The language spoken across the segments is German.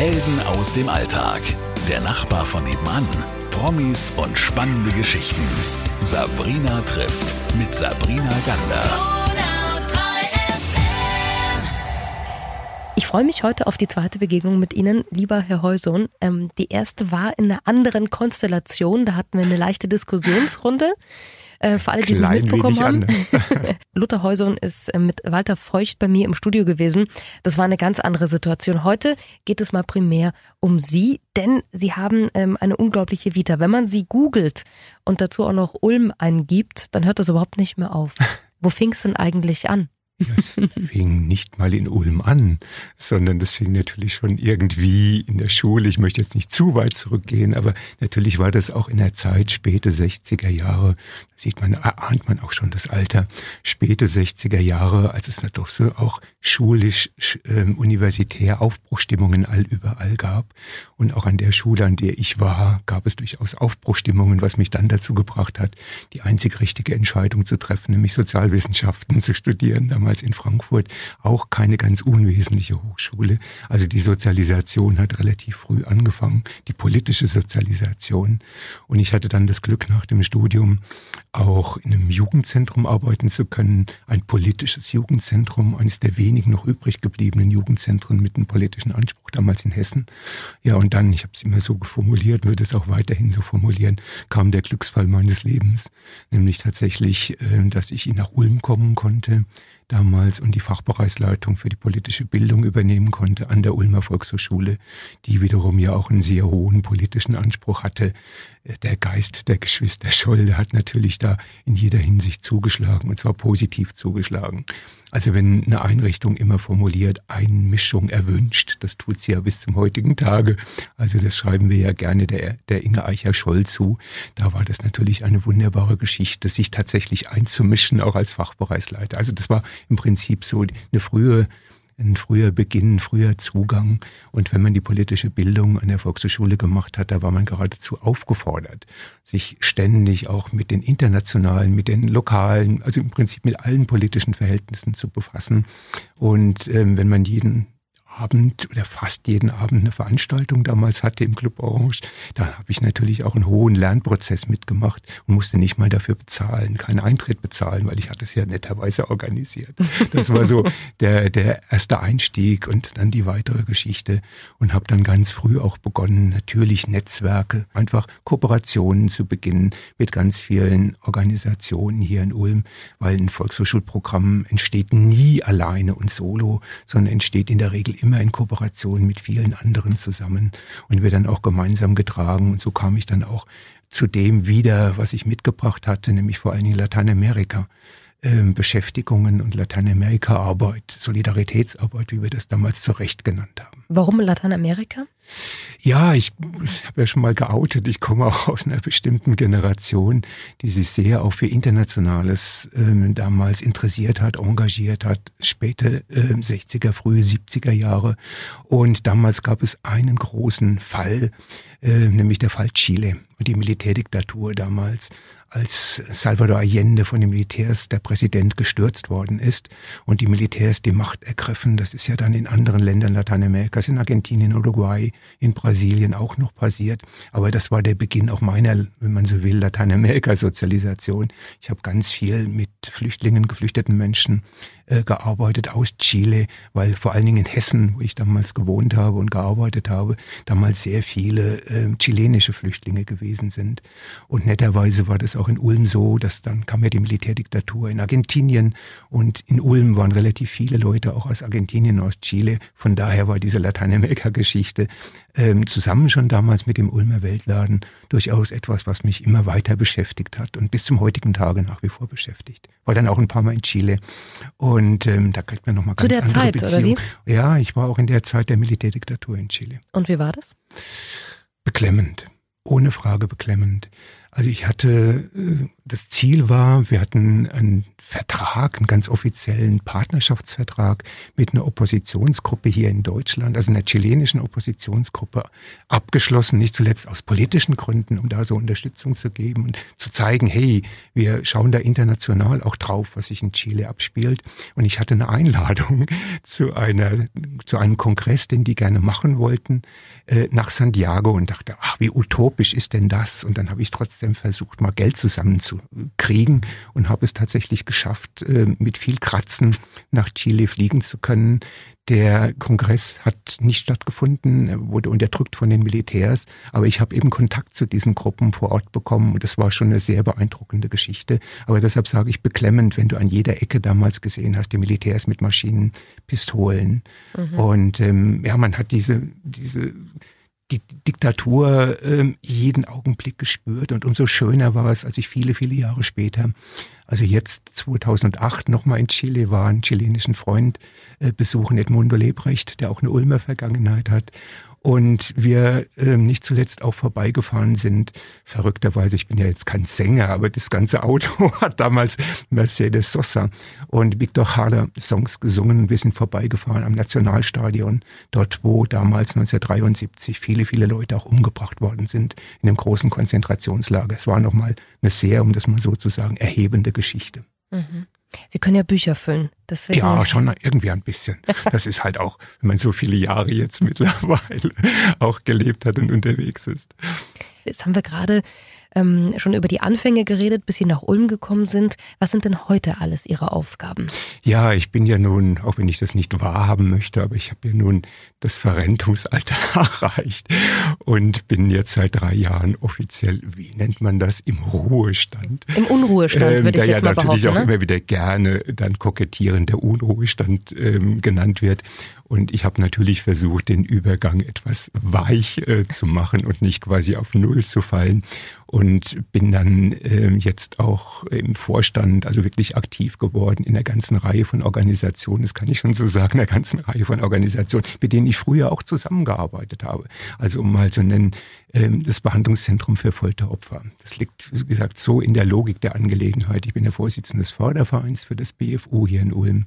Helden aus dem Alltag. Der Nachbar von nebenan. Promis und spannende Geschichten. Sabrina trifft mit Sabrina Gander. Ich freue mich heute auf die zweite Begegnung mit Ihnen, lieber Herr Heusohn. Ähm, die erste war in einer anderen Konstellation. Da hatten wir eine leichte Diskussionsrunde. Äh, für alle, die es nicht mitbekommen haben. Luther Heusohn ist äh, mit Walter Feucht bei mir im Studio gewesen. Das war eine ganz andere Situation. Heute geht es mal primär um Sie, denn Sie haben ähm, eine unglaubliche Vita. Wenn man Sie googelt und dazu auch noch Ulm eingibt, dann hört das überhaupt nicht mehr auf. Wo fing es denn eigentlich an? Das fing nicht mal in Ulm an, sondern das fing natürlich schon irgendwie in der Schule. Ich möchte jetzt nicht zu weit zurückgehen, aber natürlich war das auch in der Zeit, späte 60er Jahre, sieht man, ahnt man auch schon das Alter, späte 60er Jahre, als es so auch schulisch, äh, universitär Aufbruchstimmungen all überall gab. Und auch an der Schule, an der ich war, gab es durchaus Aufbruchstimmungen, was mich dann dazu gebracht hat, die einzig richtige Entscheidung zu treffen, nämlich Sozialwissenschaften zu studieren, damals in Frankfurt, auch keine ganz unwesentliche Hochschule. Also die Sozialisation hat relativ früh angefangen, die politische Sozialisation. Und ich hatte dann das Glück, nach dem Studium auch in einem Jugendzentrum arbeiten zu können, ein politisches Jugendzentrum, eines der wenigen noch übrig gebliebenen Jugendzentren mit einem politischen Anspruch damals in Hessen. Ja, und dann, ich habe es immer so formuliert, würde es auch weiterhin so formulieren, kam der Glücksfall meines Lebens, nämlich tatsächlich, äh, dass ich nach Ulm kommen konnte, damals und die Fachbereichsleitung für die politische Bildung übernehmen konnte an der Ulmer Volkshochschule, die wiederum ja auch einen sehr hohen politischen Anspruch hatte. Der Geist der Geschwister Scholl hat natürlich da in jeder Hinsicht zugeschlagen und zwar positiv zugeschlagen. Also wenn eine Einrichtung immer formuliert, Einmischung erwünscht, das tut sie ja bis zum heutigen Tage. Also das schreiben wir ja gerne der, der Inge Eicher-Scholl zu. Da war das natürlich eine wunderbare Geschichte, sich tatsächlich einzumischen, auch als Fachbereichsleiter. Also das war im Prinzip so eine frühe ein früher Beginn, früher Zugang. Und wenn man die politische Bildung an der Volkshochschule gemacht hat, da war man geradezu aufgefordert, sich ständig auch mit den internationalen, mit den lokalen, also im Prinzip mit allen politischen Verhältnissen zu befassen. Und ähm, wenn man jeden Abend oder fast jeden Abend eine Veranstaltung damals hatte im Club Orange, da habe ich natürlich auch einen hohen Lernprozess mitgemacht und musste nicht mal dafür bezahlen, keinen Eintritt bezahlen, weil ich hatte es ja netterweise organisiert. Das war so der, der erste Einstieg und dann die weitere Geschichte und habe dann ganz früh auch begonnen, natürlich Netzwerke, einfach Kooperationen zu beginnen mit ganz vielen Organisationen hier in Ulm, weil ein Volkshochschulprogramm entsteht nie alleine und solo, sondern entsteht in der Regel immer in Kooperation mit vielen anderen zusammen und wir dann auch gemeinsam getragen. Und so kam ich dann auch zu dem wieder, was ich mitgebracht hatte, nämlich vor allen Dingen Lateinamerika. Ähm, Beschäftigungen und Lateinamerika-Arbeit, Solidaritätsarbeit, wie wir das damals zu Recht genannt haben. Warum Lateinamerika? Ja, ich, ich habe ja schon mal geoutet, ich komme auch aus einer bestimmten Generation, die sich sehr auch für Internationales ähm, damals interessiert hat, engagiert hat, späte äh, 60er, frühe 70er Jahre. Und damals gab es einen großen Fall, äh, nämlich der Fall Chile und die Militärdiktatur damals als Salvador Allende von den Militärs der Präsident gestürzt worden ist und die Militärs die Macht ergriffen. Das ist ja dann in anderen Ländern Lateinamerikas, in Argentinien, Uruguay, in Brasilien auch noch passiert. Aber das war der Beginn auch meiner, wenn man so will, Lateinamerika-Sozialisation. Ich habe ganz viel mit Flüchtlingen, geflüchteten Menschen äh, gearbeitet aus Chile, weil vor allen Dingen in Hessen, wo ich damals gewohnt habe und gearbeitet habe, damals sehr viele äh, chilenische Flüchtlinge gewesen sind. Und netterweise war das auch in Ulm so, dass dann kam ja die Militärdiktatur in Argentinien und in Ulm waren relativ viele Leute auch aus Argentinien, aus Chile. Von daher war diese Lateinamerika-Geschichte ähm, zusammen schon damals mit dem Ulmer Weltladen durchaus etwas, was mich immer weiter beschäftigt hat und bis zum heutigen Tage nach wie vor beschäftigt. War dann auch ein paar Mal in Chile und ähm, da kriegt man nochmal ganz Zu der andere Zeit, Beziehung. oder wie? Ja, ich war auch in der Zeit der Militärdiktatur in Chile. Und wie war das? Beklemmend, ohne Frage beklemmend. Also ich hatte äh, das Ziel war, wir hatten einen Vertrag, einen ganz offiziellen Partnerschaftsvertrag mit einer Oppositionsgruppe hier in Deutschland, also einer chilenischen Oppositionsgruppe, abgeschlossen, nicht zuletzt aus politischen Gründen, um da so Unterstützung zu geben und zu zeigen, hey, wir schauen da international auch drauf, was sich in Chile abspielt. Und ich hatte eine Einladung zu einer, zu einem Kongress, den die gerne machen wollten, äh, nach Santiago und dachte, ach, wie utopisch ist denn das? Und dann habe ich trotzdem versucht, mal Geld zusammenzukriegen und habe es tatsächlich geschafft, äh, mit viel Kratzen nach Chile fliegen zu können. Der Kongress hat nicht stattgefunden, wurde unterdrückt von den Militärs, aber ich habe eben Kontakt zu diesen Gruppen vor Ort bekommen und das war schon eine sehr beeindruckende Geschichte. Aber deshalb sage ich beklemmend, wenn du an jeder Ecke damals gesehen hast, die Militärs mit Maschinen, Pistolen mhm. und ähm, ja, man hat diese diese die Diktatur äh, jeden Augenblick gespürt und umso schöner war es, als ich viele, viele Jahre später, also jetzt 2008 nochmal in Chile war, einen chilenischen Freund äh, besuchen, Edmundo Lebrecht, der auch eine Ulmer Vergangenheit hat und wir ähm, nicht zuletzt auch vorbeigefahren sind. Verrückterweise, ich bin ja jetzt kein Sänger, aber das ganze Auto hat damals Mercedes Sosa und Victor Hader Songs gesungen. Wir sind vorbeigefahren am Nationalstadion, dort wo damals 1973 viele, viele Leute auch umgebracht worden sind in einem großen Konzentrationslager. Es war nochmal eine sehr, um das mal so zu sagen, erhebende Geschichte. Mhm. Sie können ja Bücher füllen. Deswegen. Ja, schon irgendwie ein bisschen. Das ist halt auch, wenn man so viele Jahre jetzt mittlerweile auch gelebt hat und unterwegs ist. Jetzt haben wir gerade ähm, schon über die Anfänge geredet, bis Sie nach Ulm gekommen sind. Was sind denn heute alles Ihre Aufgaben? Ja, ich bin ja nun, auch wenn ich das nicht wahrhaben möchte, aber ich habe ja nun das Verrentungsalter erreicht und bin jetzt seit drei Jahren offiziell, wie nennt man das, im Ruhestand. Im Unruhestand ähm, würde ich jetzt ja mal behaupten. natürlich auch ne? immer wieder gerne dann kokettieren der Unruhestand ähm, genannt wird. Und ich habe natürlich versucht, den Übergang etwas weich äh, zu machen und nicht quasi auf Null zu fallen. Und bin dann äh, jetzt auch im Vorstand, also wirklich aktiv geworden in der ganzen Reihe von Organisationen, das kann ich schon so sagen, einer ganzen Reihe von Organisationen, mit denen ich früher auch zusammengearbeitet habe. Also um mal zu nennen, das Behandlungszentrum für Folteropfer. Das liegt, wie gesagt, so in der Logik der Angelegenheit. Ich bin der Vorsitzende des Fördervereins für das BFU hier in Ulm.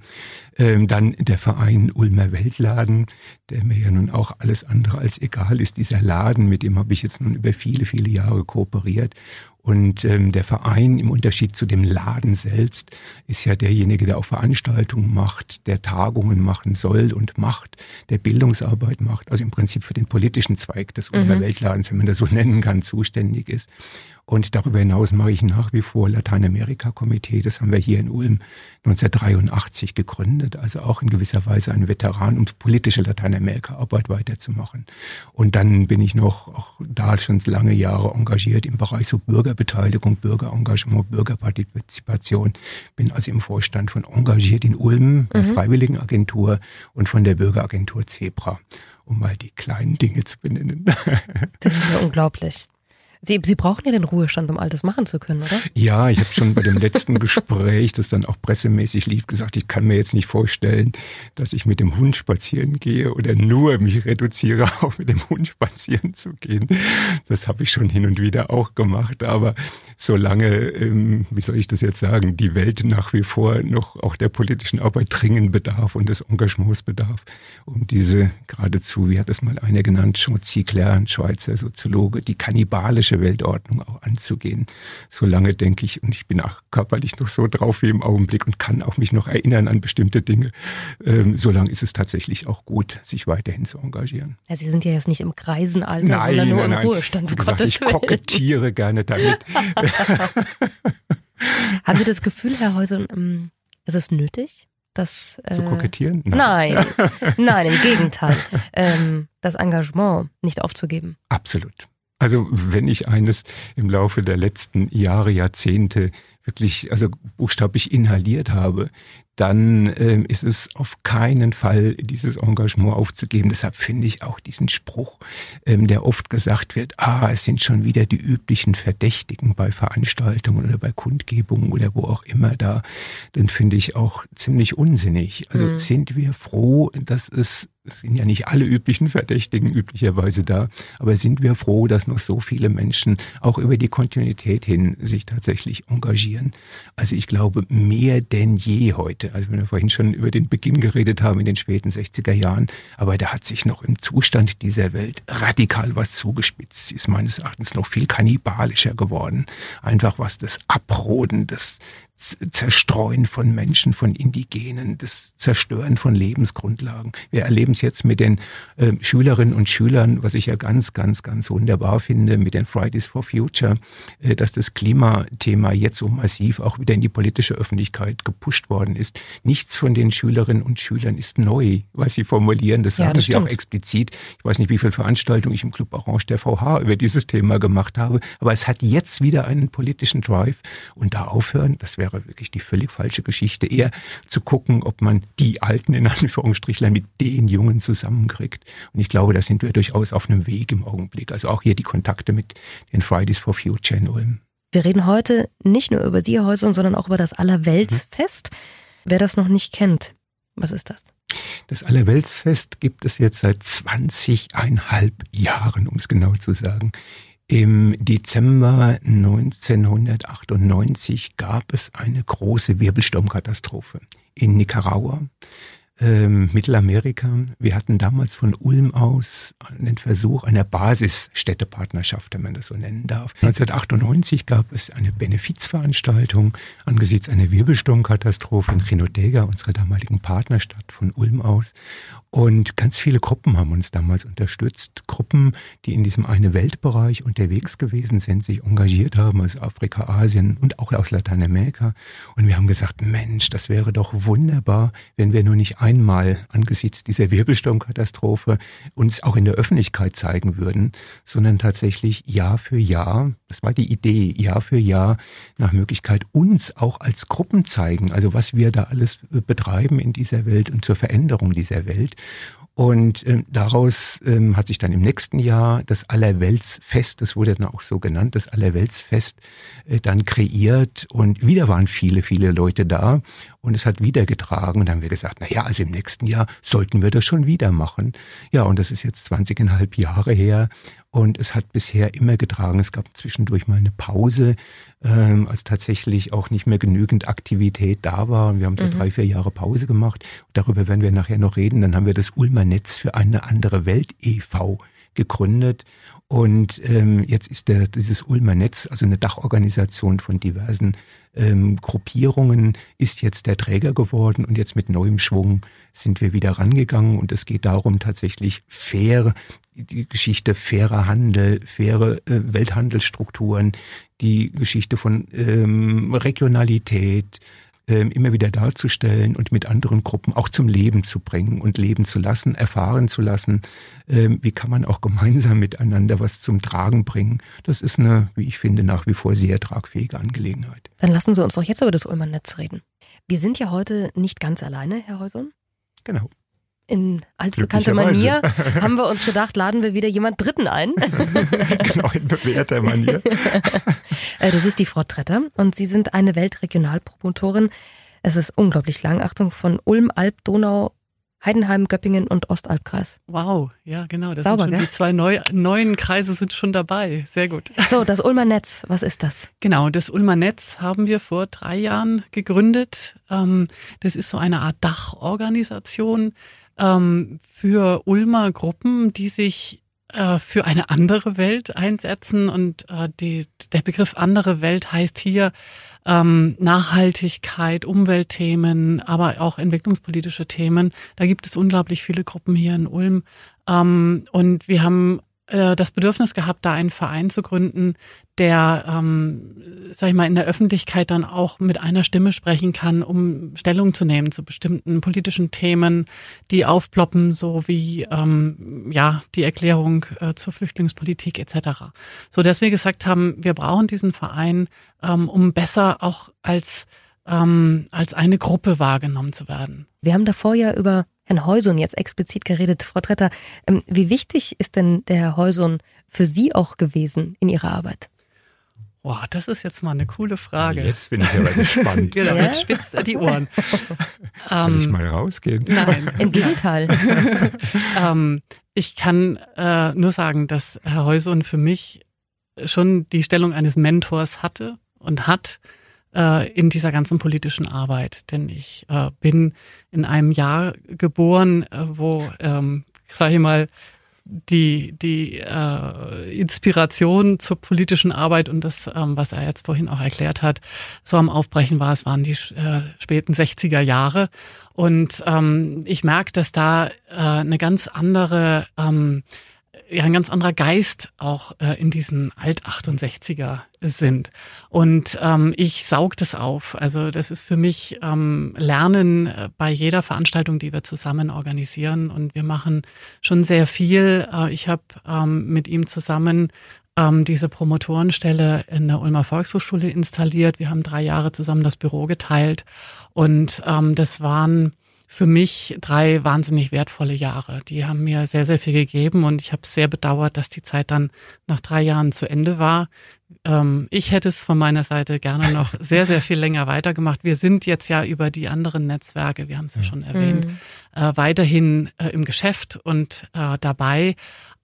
Ähm, dann der Verein Ulmer Weltladen, der mir ja nun auch alles andere als egal ist. Dieser Laden, mit dem habe ich jetzt nun über viele, viele Jahre kooperiert. Und ähm, der Verein im Unterschied zu dem Laden selbst ist ja derjenige, der auch Veranstaltungen macht, der Tagungen machen soll und macht, der Bildungsarbeit macht, also im Prinzip für den politischen Zweig des mhm. Weltladens, wenn man das so nennen kann, zuständig ist. Und darüber hinaus mache ich nach wie vor Lateinamerika-Komitee. Das haben wir hier in Ulm 1983 gegründet. Also auch in gewisser Weise ein Veteran, um politische Lateinamerika-Arbeit weiterzumachen. Und dann bin ich noch auch da schon lange Jahre engagiert im Bereich so Bürgerbeteiligung, Bürgerengagement, Bürgerpartizipation. Bin also im Vorstand von Engagiert in Ulm, der mhm. Freiwilligenagentur und von der Bürgeragentur Zebra um mal die kleinen Dinge zu benennen. Das ist ja unglaublich. Sie, Sie brauchen ja den Ruhestand, um all das machen zu können, oder? Ja, ich habe schon bei dem letzten Gespräch, das dann auch pressemäßig lief, gesagt, ich kann mir jetzt nicht vorstellen, dass ich mit dem Hund spazieren gehe oder nur mich reduziere, auch mit dem Hund spazieren zu gehen. Das habe ich schon hin und wieder auch gemacht. Aber solange, ähm, wie soll ich das jetzt sagen, die Welt nach wie vor noch auch der politischen Arbeit dringend bedarf und des Engagements bedarf, um diese geradezu, wie hat es mal einer genannt, Schmutzigler, ein Schweizer Soziologe, die kannibalische politische Weltordnung auch anzugehen. Solange denke ich, und ich bin auch körperlich noch so drauf wie im Augenblick und kann auch mich noch erinnern an bestimmte Dinge, ähm, solange ist es tatsächlich auch gut, sich weiterhin zu engagieren. Ja, Sie sind ja jetzt nicht im Kreisenalter, nein, sondern nur nein, im Ruhestand. Wie gesagt, ich kokettiere gerne damit. Haben Sie das Gefühl, Herr Häuser, ähm, ist es nötig? Das, äh, zu kokettieren? Nein. nein, nein, im Gegenteil. Ähm, das Engagement nicht aufzugeben. Absolut. Also wenn ich eines im Laufe der letzten Jahre, Jahrzehnte wirklich, also buchstäblich inhaliert habe, dann ähm, ist es auf keinen Fall, dieses Engagement aufzugeben. Deshalb finde ich auch diesen Spruch, ähm, der oft gesagt wird, ah, es sind schon wieder die üblichen Verdächtigen bei Veranstaltungen oder bei Kundgebungen oder wo auch immer da, den finde ich auch ziemlich unsinnig. Also mhm. sind wir froh, dass es es sind ja nicht alle üblichen Verdächtigen üblicherweise da, aber sind wir froh, dass noch so viele Menschen auch über die Kontinuität hin sich tatsächlich engagieren. Also ich glaube mehr denn je heute. Also wenn wir vorhin schon über den Beginn geredet haben in den späten 60er Jahren, aber da hat sich noch im Zustand dieser Welt radikal was zugespitzt. Sie ist meines Erachtens noch viel kannibalischer geworden. Einfach was das Abroden, das Zerstreuen von Menschen, von Indigenen, das Zerstören von Lebensgrundlagen. Wir erleben es jetzt mit den äh, Schülerinnen und Schülern, was ich ja ganz, ganz, ganz wunderbar finde, mit den Fridays for Future, äh, dass das Klimathema jetzt so massiv auch wieder in die politische Öffentlichkeit gepusht worden ist. Nichts von den Schülerinnen und Schülern ist neu, was sie formulieren. Das ja, sagen das sie auch explizit. Ich weiß nicht, wie viele Veranstaltungen ich im Club Orange der VH über dieses Thema gemacht habe, aber es hat jetzt wieder einen politischen Drive und da aufhören, das wäre wäre wirklich die völlig falsche Geschichte. Eher zu gucken, ob man die Alten in Anführungsstrichlein mit den Jungen zusammenkriegt. Und ich glaube, da sind wir durchaus auf einem Weg im Augenblick. Also auch hier die Kontakte mit den Fridays for Future in Ulm. Wir reden heute nicht nur über Siegerhäuser, sondern auch über das Allerweltsfest. Mhm. Wer das noch nicht kennt, was ist das? Das Allerweltsfest gibt es jetzt seit 20,5 Jahren, um es genau zu sagen. Im Dezember 1998 gab es eine große Wirbelsturmkatastrophe in Nicaragua ähm, Mittelamerika. Wir hatten damals von Ulm aus einen Versuch einer Basisstädtepartnerschaft, wenn man das so nennen darf. 1998 gab es eine Benefizveranstaltung angesichts einer Wirbelsturmkatastrophe in Chinotega, unserer damaligen Partnerstadt von Ulm aus. Und ganz viele Gruppen haben uns damals unterstützt. Gruppen, die in diesem eine Weltbereich unterwegs gewesen sind, sich engagiert haben, also Afrika, Asien und auch aus Lateinamerika. Und wir haben gesagt, Mensch, das wäre doch wunderbar, wenn wir nur nicht einmal angesichts dieser Wirbelsturmkatastrophe uns auch in der Öffentlichkeit zeigen würden, sondern tatsächlich Jahr für Jahr, das war die Idee, Jahr für Jahr nach Möglichkeit uns auch als Gruppen zeigen, also was wir da alles betreiben in dieser Welt und zur Veränderung dieser Welt. Und ähm, daraus ähm, hat sich dann im nächsten Jahr das Allerweltsfest, das wurde dann auch so genannt, das Allerweltsfest äh, dann kreiert. Und wieder waren viele, viele Leute da. Und es hat wieder getragen. Und dann haben wir gesagt, na ja, also im nächsten Jahr sollten wir das schon wieder machen. Ja, und das ist jetzt 20,5 Jahre her. Und es hat bisher immer getragen. Es gab zwischendurch mal eine Pause, ähm, als tatsächlich auch nicht mehr genügend Aktivität da war. Und wir haben so mhm. drei, vier Jahre Pause gemacht. Darüber werden wir nachher noch reden. Dann haben wir das Ulmer Netz für eine andere Welt e.V. gegründet. Und ähm, jetzt ist der, dieses Ulmer Netz, also eine Dachorganisation von diversen ähm, Gruppierungen, ist jetzt der Träger geworden. Und jetzt mit neuem Schwung sind wir wieder rangegangen. Und es geht darum, tatsächlich fair, die Geschichte fairer Handel, faire äh, Welthandelsstrukturen, die Geschichte von ähm, Regionalität, immer wieder darzustellen und mit anderen Gruppen auch zum Leben zu bringen und leben zu lassen, erfahren zu lassen. Ähm, wie kann man auch gemeinsam miteinander was zum Tragen bringen? Das ist eine, wie ich finde, nach wie vor sehr tragfähige Angelegenheit. Dann lassen Sie uns doch jetzt über das Ulmer Netz reden. Wir sind ja heute nicht ganz alleine, Herr Heuson. Genau in altbekannter Manier haben wir uns gedacht, laden wir wieder jemand Dritten ein. genau, in bewährter Manier. Äh, das ist die Frau Tretter und Sie sind eine Weltregionalpromotorin. Es ist unglaublich lang. Achtung, von Ulm, Alb, Donau, Heidenheim, Göppingen und Ostalbkreis. Wow, ja genau. Das Sauber, sind schon gell? die zwei neu, neuen Kreise sind schon dabei. Sehr gut. So, das Ulmer Netz, was ist das? Genau, das Ulmer Netz haben wir vor drei Jahren gegründet. Ähm, das ist so eine Art Dachorganisation ähm, für Ulmer Gruppen, die sich äh, für eine andere Welt einsetzen. Und äh, die, der Begriff andere Welt heißt hier ähm, Nachhaltigkeit, Umweltthemen, aber auch entwicklungspolitische Themen. Da gibt es unglaublich viele Gruppen hier in Ulm. Ähm, und wir haben äh, das Bedürfnis gehabt, da einen Verein zu gründen, der, ähm, sag ich mal, in der Öffentlichkeit dann auch mit einer Stimme sprechen kann, um Stellung zu nehmen zu bestimmten politischen Themen, die aufploppen, so wie ähm, ja die Erklärung äh, zur Flüchtlingspolitik etc. So, dass wir gesagt haben, wir brauchen diesen Verein, ähm, um besser auch als ähm, als eine Gruppe wahrgenommen zu werden. Wir haben davor ja über Herrn Heuson jetzt explizit geredet. Frau Tretter, ähm, wie wichtig ist denn der Herr Heuson für Sie auch gewesen in Ihrer Arbeit? Boah, das ist jetzt mal eine coole Frage. Jetzt bin ich aber gespannt. genau, jetzt spitzt er die Ohren. Soll ich ähm, mal rausgehen? Nein, im Gegenteil. ähm, ich kann äh, nur sagen, dass Herr Heuson für mich schon die Stellung eines Mentors hatte und hat äh, in dieser ganzen politischen Arbeit. Denn ich äh, bin in einem Jahr geboren, äh, wo, ähm, sage ich mal, die, die äh, Inspiration zur politischen Arbeit und das, ähm, was er jetzt vorhin auch erklärt hat, so am Aufbrechen war. Es waren die äh, späten 60er Jahre. Und ähm, ich merke, dass da äh, eine ganz andere ähm, ja ein ganz anderer Geist auch äh, in diesen Alt-68er sind. Und ähm, ich saug das auf. Also das ist für mich ähm, Lernen äh, bei jeder Veranstaltung, die wir zusammen organisieren. Und wir machen schon sehr viel. Äh, ich habe ähm, mit ihm zusammen ähm, diese Promotorenstelle in der Ulmer Volkshochschule installiert. Wir haben drei Jahre zusammen das Büro geteilt. Und ähm, das waren für mich drei wahnsinnig wertvolle Jahre. Die haben mir sehr, sehr viel gegeben und ich habe sehr bedauert, dass die Zeit dann nach drei Jahren zu Ende war. Ähm, ich hätte es von meiner Seite gerne noch sehr, sehr viel länger weitergemacht. Wir sind jetzt ja über die anderen Netzwerke, wir haben es ja schon erwähnt, mhm. äh, weiterhin äh, im Geschäft und äh, dabei.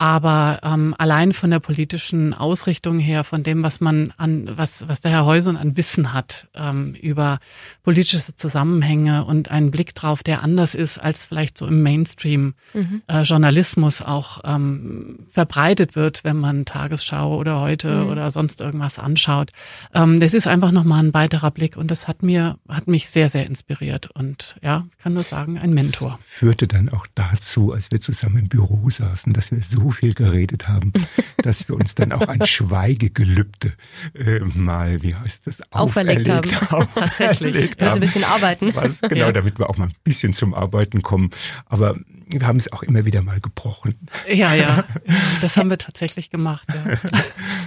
Aber ähm, allein von der politischen Ausrichtung her, von dem, was man an, was, was der Herr Heusen an Wissen hat ähm, über politische Zusammenhänge und einen Blick drauf, der anders ist, als vielleicht so im Mainstream-Journalismus mhm. äh, auch ähm, verbreitet wird, wenn man Tagesschau oder heute mhm. oder sonst irgendwas anschaut. Ähm, das ist einfach nochmal ein weiterer Blick und das hat mir, hat mich sehr, sehr inspiriert und ja, kann nur sagen, ein Mentor. Das führte dann auch dazu, als wir zusammen im Büro saßen, dass wir so viel geredet haben, dass wir uns dann auch ein Schweigegelübde äh, mal, wie heißt das, auferlegt, auferlegt haben. Tatsächlich. Also ein bisschen arbeiten. Was, genau, ja. damit wir auch mal ein bisschen zum Arbeiten kommen. Aber wir haben es auch immer wieder mal gebrochen. Ja, ja, das haben wir tatsächlich gemacht. Ja.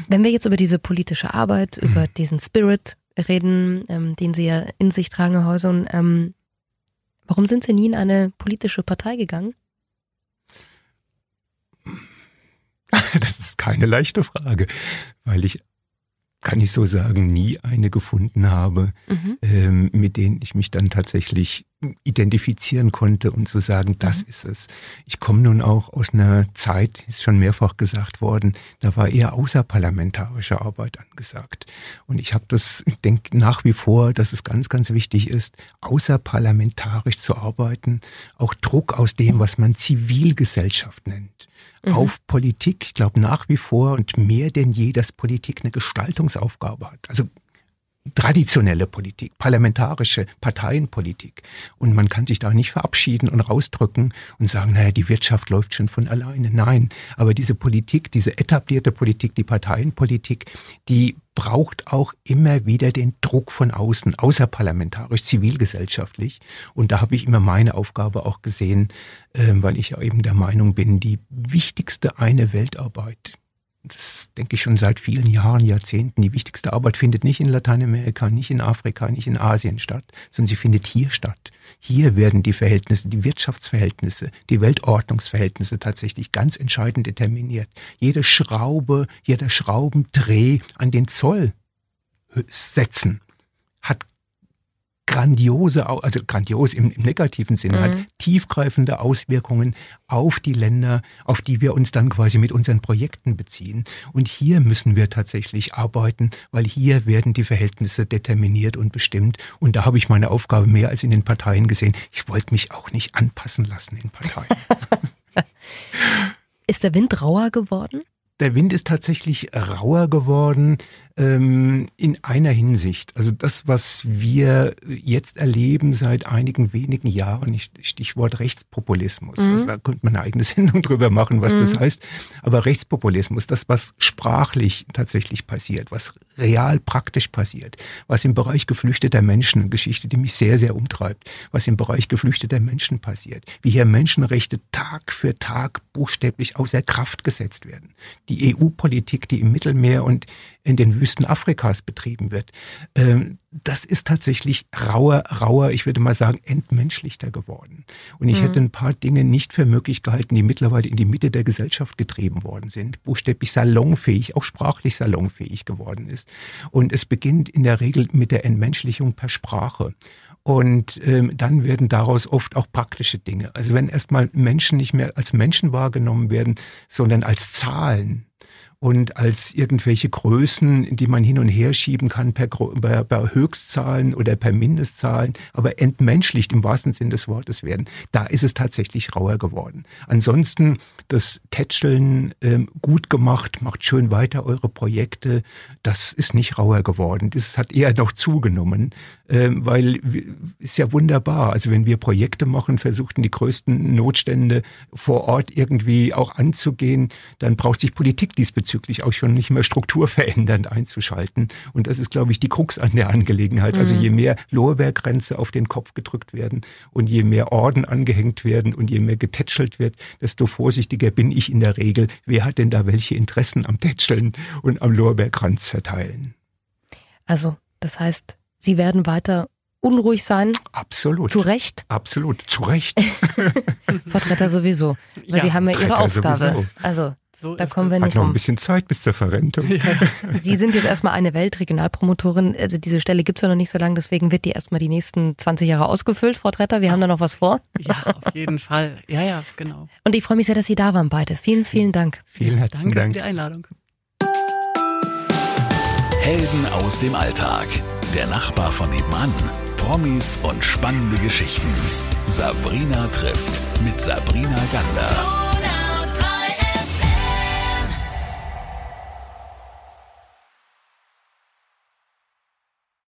Wenn wir jetzt über diese politische Arbeit, über mhm. diesen Spirit reden, ähm, den Sie ja in sich tragen, Herr Häuser, ähm, warum sind Sie nie in eine politische Partei gegangen? Das ist keine leichte Frage, weil ich kann ich so sagen, nie eine gefunden habe, mhm. ähm, mit denen ich mich dann tatsächlich identifizieren konnte und zu sagen, das mhm. ist es. Ich komme nun auch aus einer Zeit, ist schon mehrfach gesagt worden, da war eher außerparlamentarische Arbeit angesagt. Und ich habe das, denke nach wie vor, dass es ganz, ganz wichtig ist, außerparlamentarisch zu arbeiten, auch Druck aus dem, was man Zivilgesellschaft nennt mhm. auf Politik. Ich glaube nach wie vor und mehr denn je, dass Politik eine Gestaltungsaufgabe hat. Also traditionelle Politik, parlamentarische Parteienpolitik. Und man kann sich da nicht verabschieden und rausdrücken und sagen, naja, die Wirtschaft läuft schon von alleine. Nein, aber diese Politik, diese etablierte Politik, die Parteienpolitik, die braucht auch immer wieder den Druck von außen, außerparlamentarisch, zivilgesellschaftlich. Und da habe ich immer meine Aufgabe auch gesehen, äh, weil ich eben der Meinung bin, die wichtigste eine Weltarbeit, das denke ich schon seit vielen Jahren, Jahrzehnten, die wichtigste Arbeit findet nicht in Lateinamerika, nicht in Afrika, nicht in Asien statt, sondern sie findet hier statt. Hier werden die Verhältnisse, die Wirtschaftsverhältnisse, die Weltordnungsverhältnisse tatsächlich ganz entscheidend determiniert. Jede Schraube, jeder Schraubendreh an den Zoll setzen hat grandiose, also grandios im, im negativen Sinne, mhm. hat tiefgreifende Auswirkungen auf die Länder, auf die wir uns dann quasi mit unseren Projekten beziehen. Und hier müssen wir tatsächlich arbeiten, weil hier werden die Verhältnisse determiniert und bestimmt. Und da habe ich meine Aufgabe mehr als in den Parteien gesehen. Ich wollte mich auch nicht anpassen lassen in Parteien. Ist der Wind rauer geworden? Der Wind ist tatsächlich rauer geworden ähm, in einer Hinsicht. Also das, was wir jetzt erleben seit einigen wenigen Jahren, Stichwort Rechtspopulismus. Mhm. Also da könnte man eine eigene Sendung drüber machen, was mhm. das heißt. Aber Rechtspopulismus, das, was sprachlich tatsächlich passiert, was real praktisch passiert, was im Bereich geflüchteter Menschen, eine Geschichte, die mich sehr, sehr umtreibt, was im Bereich geflüchteter Menschen passiert, wie hier Menschenrechte Tag für Tag buchstäblich außer Kraft gesetzt werden. Die EU-Politik, die im Mittelmeer und in den Wüsten Afrikas betrieben wird. Ähm, das ist tatsächlich rauer, rauer, ich würde mal sagen, entmenschlichter geworden. Und ich mhm. hätte ein paar Dinge nicht für möglich gehalten, die mittlerweile in die Mitte der Gesellschaft getrieben worden sind, buchstäblich salonfähig, auch sprachlich salonfähig geworden ist. Und es beginnt in der Regel mit der Entmenschlichung per Sprache. Und ähm, dann werden daraus oft auch praktische Dinge. Also wenn erstmal Menschen nicht mehr als Menschen wahrgenommen werden, sondern als Zahlen, und als irgendwelche Größen, die man hin und her schieben kann per, per, per Höchstzahlen oder per Mindestzahlen, aber entmenschlicht im wahrsten Sinn des Wortes werden. Da ist es tatsächlich rauer geworden. Ansonsten das Tätscheln ähm, gut gemacht, macht schön weiter eure Projekte, das ist nicht rauer geworden. Das hat eher noch zugenommen, ähm, weil ist ja wunderbar. Also wenn wir Projekte machen, versuchten die größten Notstände vor Ort irgendwie auch anzugehen, dann braucht sich Politik diesbezüglich diesbezüglich auch schon nicht mehr strukturverändernd einzuschalten. Und das ist, glaube ich, die Krux an der Angelegenheit. Also mhm. Also je mehr Lorbeergrenze auf den Kopf gedrückt werden und je mehr Orden angehängt werden und je mehr getätschelt wird, desto vorsichtiger bin ich in der Regel. Wer hat denn da welche Interessen am Tätscheln und am Lorbeerkranz verteilen? Also, das heißt, Sie werden weiter unruhig sein. Absolut. Zu Recht. Absolut. Zu Recht. Vertreter sowieso. Weil ja, Sie haben ja Ihre Aufgabe. Sowieso. Also so da kommen wir nicht Hat noch um. ein bisschen Zeit bis zur Verrentung. Ja. Sie sind jetzt erstmal eine Weltregionalpromotorin. Also diese Stelle gibt es ja noch nicht so lange, deswegen wird die erstmal die nächsten 20 Jahre ausgefüllt, Frau Tretter. Wir haben da noch was vor. Ja, auf jeden Fall. Ja, ja, genau. Und ich freue mich sehr, dass Sie da waren beide. Vielen, vielen Dank. Vielen herzlichen Danke Dank. für die Einladung. Helden aus dem Alltag. Der Nachbar von nebenan. Promis und spannende Geschichten. Sabrina trifft mit Sabrina Gander.